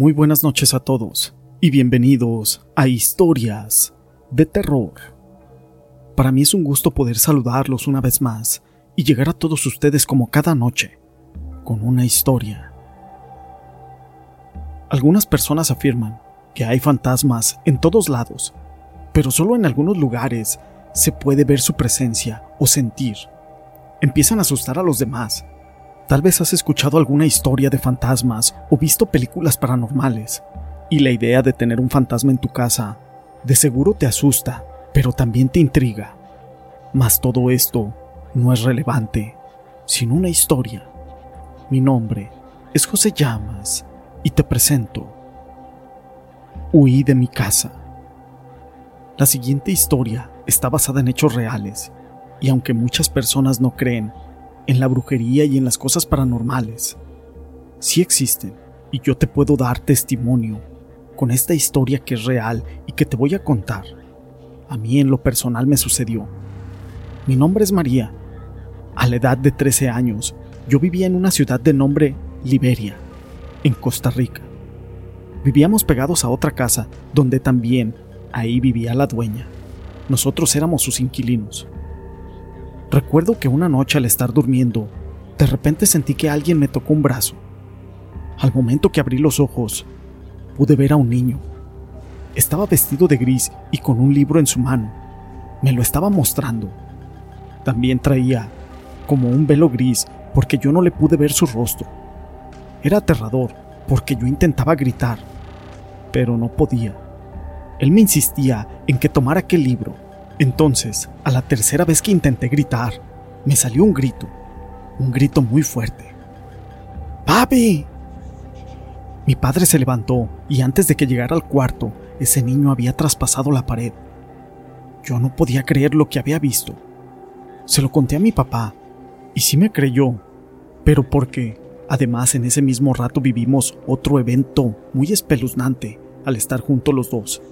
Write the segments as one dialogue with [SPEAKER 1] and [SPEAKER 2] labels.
[SPEAKER 1] Muy buenas noches a todos y bienvenidos a Historias de Terror. Para mí es un gusto poder saludarlos una vez más y llegar a todos ustedes como cada noche, con una historia. Algunas personas afirman que hay fantasmas en todos lados, pero solo en algunos lugares se puede ver su presencia o sentir. Empiezan a asustar a los demás Tal vez has escuchado alguna historia de fantasmas o visto películas paranormales, y la idea de tener un fantasma en tu casa de seguro te asusta, pero también te intriga. Mas todo esto no es relevante, sino una historia. Mi nombre es José Llamas y te presento. Huí de mi casa. La siguiente historia está basada en hechos reales, y aunque muchas personas no creen, en la brujería y en las cosas paranormales. Sí existen, y yo te puedo dar testimonio con esta historia que es real y que te voy a contar. A mí en lo personal me sucedió. Mi nombre es María. A la edad de 13 años, yo vivía en una ciudad de nombre Liberia, en Costa Rica. Vivíamos pegados a otra casa donde también ahí vivía la dueña. Nosotros éramos sus inquilinos. Recuerdo que una noche al estar durmiendo, de repente sentí que alguien me tocó un brazo. Al momento que abrí los ojos, pude ver a un niño. Estaba vestido de gris y con un libro en su mano. Me lo estaba mostrando. También traía como un velo gris porque yo no le pude ver su rostro. Era aterrador porque yo intentaba gritar, pero no podía. Él me insistía en que tomara aquel libro entonces, a la tercera vez que intenté gritar, me salió un grito, un grito muy fuerte. ¡Papi! Mi padre se levantó y antes de que llegara al cuarto, ese niño había traspasado la pared. Yo no podía creer lo que había visto. Se lo conté a mi papá y sí me creyó, pero porque, además, en ese mismo rato vivimos otro evento muy espeluznante al estar juntos los dos.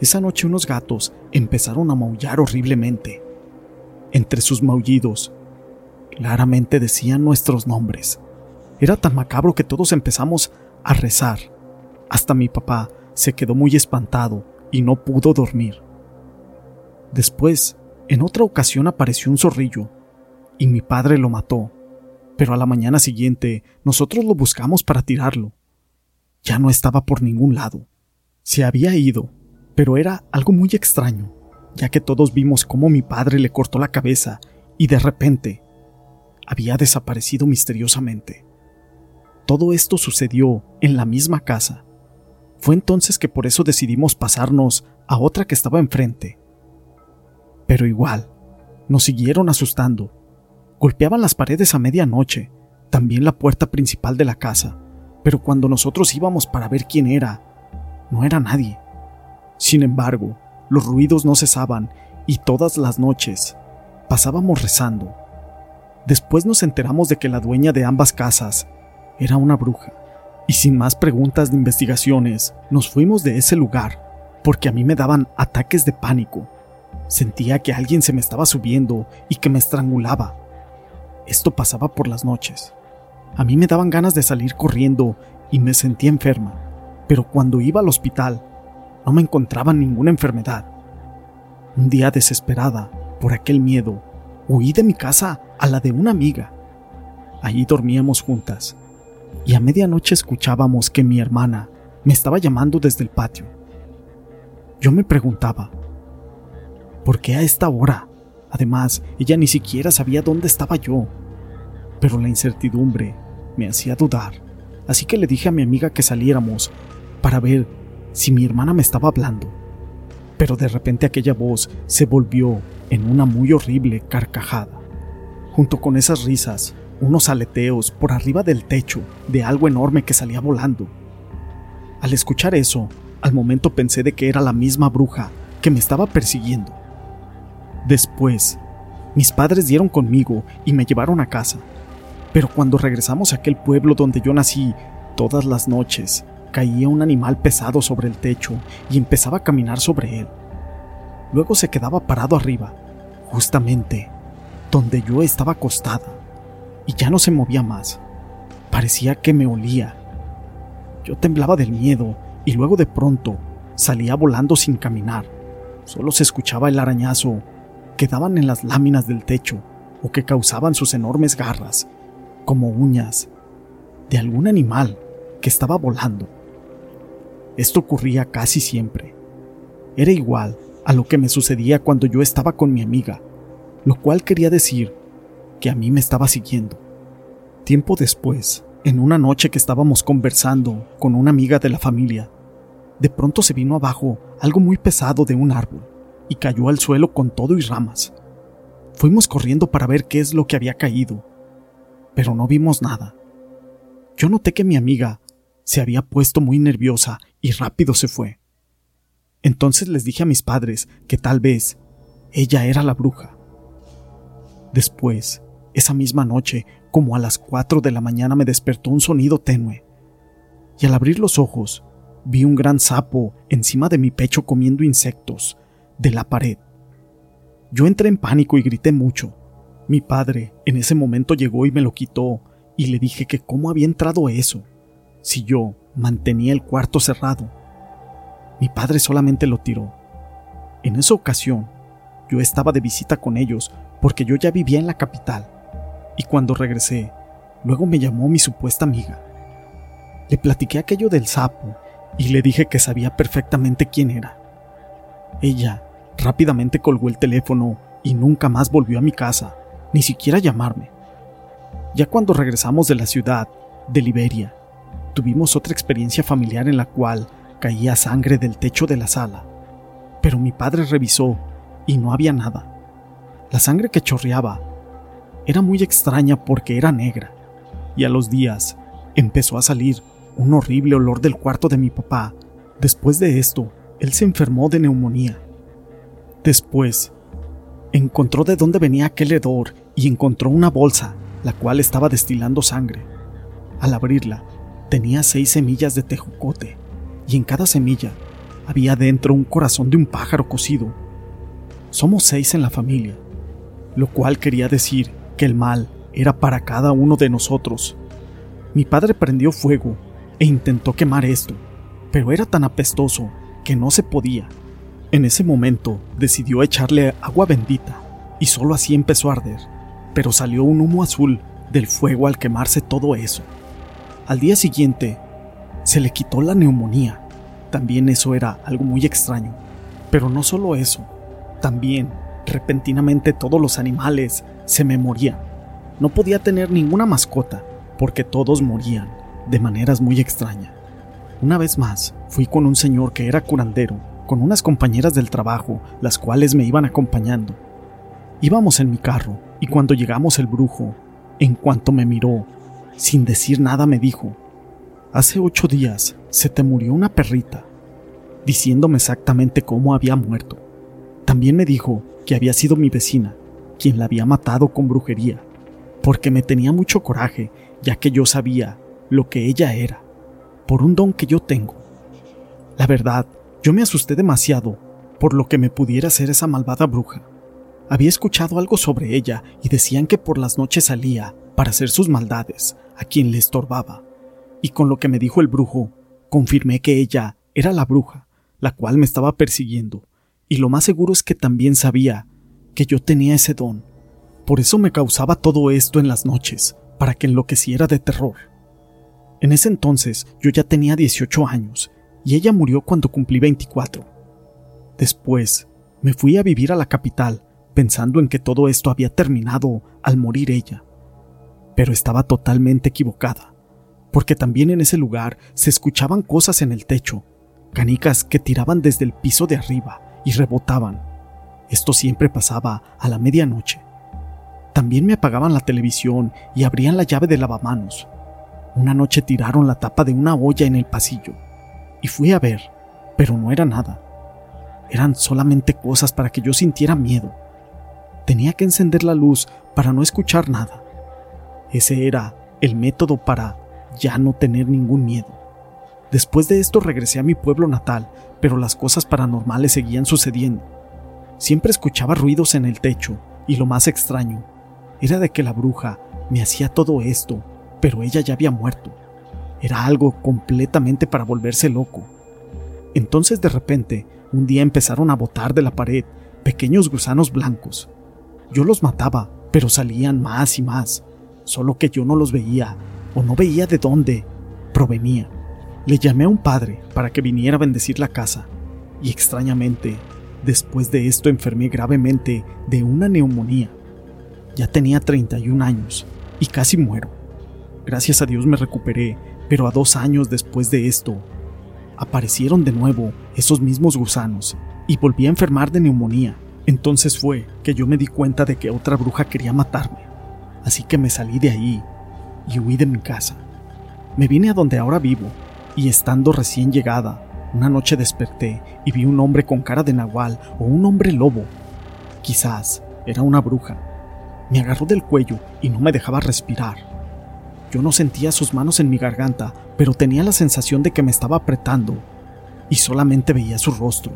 [SPEAKER 1] Esa noche unos gatos empezaron a maullar horriblemente. Entre sus maullidos, claramente decían nuestros nombres. Era tan macabro que todos empezamos a rezar. Hasta mi papá se quedó muy espantado y no pudo dormir. Después, en otra ocasión apareció un zorrillo y mi padre lo mató, pero a la mañana siguiente nosotros lo buscamos para tirarlo. Ya no estaba por ningún lado. Se había ido pero era algo muy extraño, ya que todos vimos cómo mi padre le cortó la cabeza y de repente había desaparecido misteriosamente. Todo esto sucedió en la misma casa. Fue entonces que por eso decidimos pasarnos a otra que estaba enfrente. Pero igual, nos siguieron asustando. Golpeaban las paredes a medianoche, también la puerta principal de la casa, pero cuando nosotros íbamos para ver quién era, no era nadie. Sin embargo, los ruidos no cesaban y todas las noches pasábamos rezando. Después nos enteramos de que la dueña de ambas casas era una bruja, y sin más preguntas ni investigaciones, nos fuimos de ese lugar, porque a mí me daban ataques de pánico. Sentía que alguien se me estaba subiendo y que me estrangulaba. Esto pasaba por las noches. A mí me daban ganas de salir corriendo y me sentía enferma, pero cuando iba al hospital no me encontraba ninguna enfermedad. Un día desesperada por aquel miedo, huí de mi casa a la de una amiga. Allí dormíamos juntas y a medianoche escuchábamos que mi hermana me estaba llamando desde el patio. Yo me preguntaba, ¿por qué a esta hora? Además, ella ni siquiera sabía dónde estaba yo. Pero la incertidumbre me hacía dudar, así que le dije a mi amiga que saliéramos para ver si mi hermana me estaba hablando. Pero de repente aquella voz se volvió en una muy horrible carcajada. Junto con esas risas, unos aleteos por arriba del techo de algo enorme que salía volando. Al escuchar eso, al momento pensé de que era la misma bruja que me estaba persiguiendo. Después, mis padres dieron conmigo y me llevaron a casa. Pero cuando regresamos a aquel pueblo donde yo nací, todas las noches caía un animal pesado sobre el techo y empezaba a caminar sobre él. Luego se quedaba parado arriba, justamente donde yo estaba acostada, y ya no se movía más. Parecía que me olía. Yo temblaba del miedo y luego de pronto salía volando sin caminar. Solo se escuchaba el arañazo que daban en las láminas del techo o que causaban sus enormes garras, como uñas, de algún animal que estaba volando. Esto ocurría casi siempre. Era igual a lo que me sucedía cuando yo estaba con mi amiga, lo cual quería decir que a mí me estaba siguiendo. Tiempo después, en una noche que estábamos conversando con una amiga de la familia, de pronto se vino abajo algo muy pesado de un árbol y cayó al suelo con todo y ramas. Fuimos corriendo para ver qué es lo que había caído, pero no vimos nada. Yo noté que mi amiga se había puesto muy nerviosa y rápido se fue. Entonces les dije a mis padres que tal vez ella era la bruja. Después, esa misma noche, como a las cuatro de la mañana me despertó un sonido tenue, y al abrir los ojos vi un gran sapo encima de mi pecho comiendo insectos de la pared. Yo entré en pánico y grité mucho. Mi padre en ese momento llegó y me lo quitó y le dije que cómo había entrado eso, si yo mantenía el cuarto cerrado. Mi padre solamente lo tiró. En esa ocasión, yo estaba de visita con ellos porque yo ya vivía en la capital. Y cuando regresé, luego me llamó mi supuesta amiga. Le platiqué aquello del sapo y le dije que sabía perfectamente quién era. Ella Rápidamente colgó el teléfono y nunca más volvió a mi casa, ni siquiera a llamarme. Ya cuando regresamos de la ciudad, de Liberia, tuvimos otra experiencia familiar en la cual caía sangre del techo de la sala. Pero mi padre revisó y no había nada. La sangre que chorreaba era muy extraña porque era negra, y a los días empezó a salir un horrible olor del cuarto de mi papá. Después de esto, él se enfermó de neumonía Después, encontró de dónde venía aquel hedor y encontró una bolsa, la cual estaba destilando sangre. Al abrirla, tenía seis semillas de tejocote, y en cada semilla había dentro un corazón de un pájaro cocido. Somos seis en la familia, lo cual quería decir que el mal era para cada uno de nosotros. Mi padre prendió fuego e intentó quemar esto, pero era tan apestoso que no se podía. En ese momento decidió echarle agua bendita y solo así empezó a arder, pero salió un humo azul del fuego al quemarse todo eso. Al día siguiente, se le quitó la neumonía. También eso era algo muy extraño. Pero no solo eso, también repentinamente todos los animales se me morían. No podía tener ninguna mascota porque todos morían de maneras muy extrañas. Una vez más, fui con un señor que era curandero con unas compañeras del trabajo, las cuales me iban acompañando. Íbamos en mi carro, y cuando llegamos el brujo, en cuanto me miró, sin decir nada me dijo, Hace ocho días se te murió una perrita, diciéndome exactamente cómo había muerto. También me dijo que había sido mi vecina, quien la había matado con brujería, porque me tenía mucho coraje, ya que yo sabía lo que ella era, por un don que yo tengo. La verdad yo me asusté demasiado por lo que me pudiera hacer esa malvada bruja. Había escuchado algo sobre ella y decían que por las noches salía para hacer sus maldades a quien le estorbaba. Y con lo que me dijo el brujo, confirmé que ella era la bruja, la cual me estaba persiguiendo. Y lo más seguro es que también sabía que yo tenía ese don. Por eso me causaba todo esto en las noches, para que enloqueciera de terror. En ese entonces yo ya tenía 18 años y ella murió cuando cumplí 24. Después, me fui a vivir a la capital, pensando en que todo esto había terminado al morir ella. Pero estaba totalmente equivocada, porque también en ese lugar se escuchaban cosas en el techo, canicas que tiraban desde el piso de arriba y rebotaban. Esto siempre pasaba a la medianoche. También me apagaban la televisión y abrían la llave de lavamanos. Una noche tiraron la tapa de una olla en el pasillo y fui a ver, pero no era nada. Eran solamente cosas para que yo sintiera miedo. Tenía que encender la luz para no escuchar nada. Ese era el método para ya no tener ningún miedo. Después de esto regresé a mi pueblo natal, pero las cosas paranormales seguían sucediendo. Siempre escuchaba ruidos en el techo, y lo más extraño era de que la bruja me hacía todo esto, pero ella ya había muerto. era algo completamente para volverse loco. Entonces de repente, un día empezaron a botar de la pared pequeños gusanos blancos. Yo los mataba, pero salían más y más, solo que yo no los veía o no veía de dónde provenía. Le llamé a un padre para que viniera a bendecir la casa y extrañamente, después de esto enfermé gravemente de una neumonía. Ya tenía 31 años y casi muero. Gracias a Dios me recuperé, pero a dos años después de esto, aparecieron de nuevo esos mismos gusanos y volví a enfermar de neumonía. Entonces fue que yo me di cuenta de que otra bruja quería matarme. Así que me salí de ahí y huí de mi casa. Me vine a donde ahora vivo y estando recién llegada, una noche desperté y vi un hombre con cara de nahual o un hombre lobo. Quizás era una bruja. Me agarró del cuello y no me dejaba respirar. Yo no sentía sus manos en mi garganta, pero tenía la sensación de que me estaba apretando y solamente veía su rostro.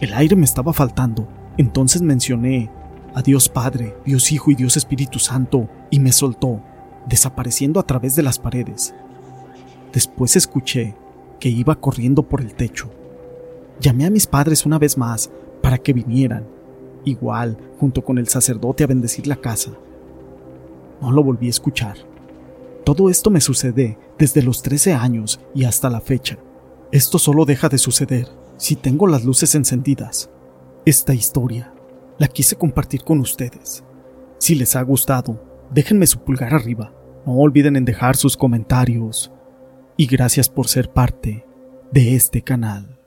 [SPEAKER 1] El aire me estaba faltando, entonces mencioné a Dios Padre, Dios Hijo y Dios Espíritu Santo y me soltó, desapareciendo a través de las paredes. Después escuché que iba corriendo por el techo. Llamé a mis padres una vez más para que vinieran, igual junto con el sacerdote a bendecir la casa. No lo volví a escuchar. Todo esto me sucede desde los 13 años y hasta la fecha. Esto solo deja de suceder si tengo las luces encendidas. Esta historia la quise compartir con ustedes. Si les ha gustado, déjenme su pulgar arriba. No olviden en dejar sus comentarios. Y gracias por ser parte de este canal.